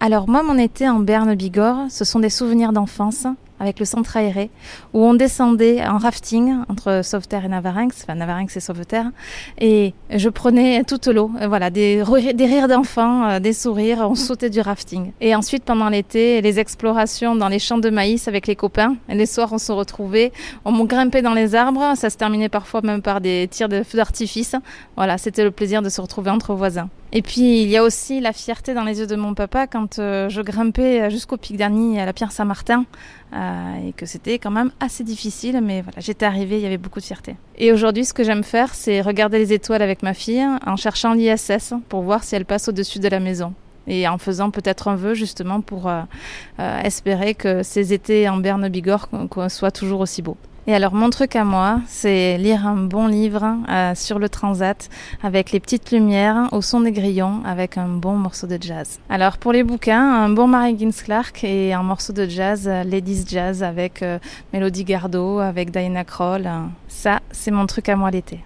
Alors moi, mon été en Berne-Bigorre, ce sont des souvenirs d'enfance avec le centre aéré, où on descendait en rafting entre Sauveterre et Navarinx, enfin Navarinx et Sauveterre, et je prenais toute l'eau, euh, voilà, des, rires d'enfants, euh, des sourires, on sautait du rafting. Et ensuite, pendant l'été, les explorations dans les champs de maïs avec les copains, et les soirs on se retrouvait, on grimpait dans les arbres, ça se terminait parfois même par des tirs de feux d'artifice, voilà, c'était le plaisir de se retrouver entre voisins. Et puis il y a aussi la fierté dans les yeux de mon papa quand euh, je grimpais jusqu'au pic d'Arny à la Pierre Saint-Martin euh, et que c'était quand même assez difficile, mais voilà, j'étais arrivée, il y avait beaucoup de fierté. Et aujourd'hui, ce que j'aime faire, c'est regarder les étoiles avec ma fille en cherchant l'ISS pour voir si elle passe au-dessus de la maison et en faisant peut-être un vœu justement pour euh, espérer que ces étés en Berne-Bigorre soient toujours aussi beaux. Et alors mon truc à moi, c'est lire un bon livre euh, sur le transat avec les petites lumières au son des grillons avec un bon morceau de jazz. Alors pour les bouquins, un bon Mary Higgins Clark et un morceau de jazz, euh, Ladies Jazz avec euh, Mélodie Gardot, avec Diana Kroll. ça, c'est mon truc à moi l'été.